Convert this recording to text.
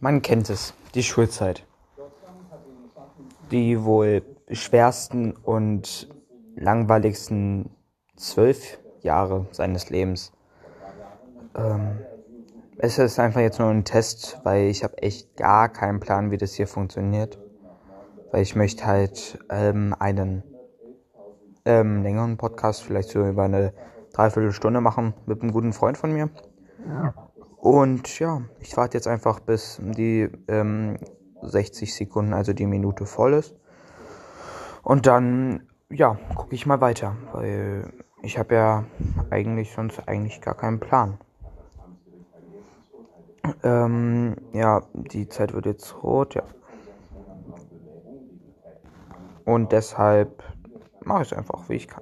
Man kennt es, die Schulzeit. Die wohl schwersten und langweiligsten zwölf Jahre seines Lebens. Ähm, es ist einfach jetzt nur ein Test, weil ich habe echt gar keinen Plan, wie das hier funktioniert. Weil ich möchte halt ähm, einen ähm, längeren Podcast, vielleicht so über eine Dreiviertelstunde machen mit einem guten Freund von mir. Und ja, ich warte jetzt einfach, bis die ähm, 60 Sekunden, also die Minute voll ist. Und dann, ja, gucke ich mal weiter, weil ich habe ja eigentlich sonst eigentlich gar keinen Plan. Ähm, ja, die Zeit wird jetzt rot, ja. Und deshalb mache ich es einfach, wie ich kann.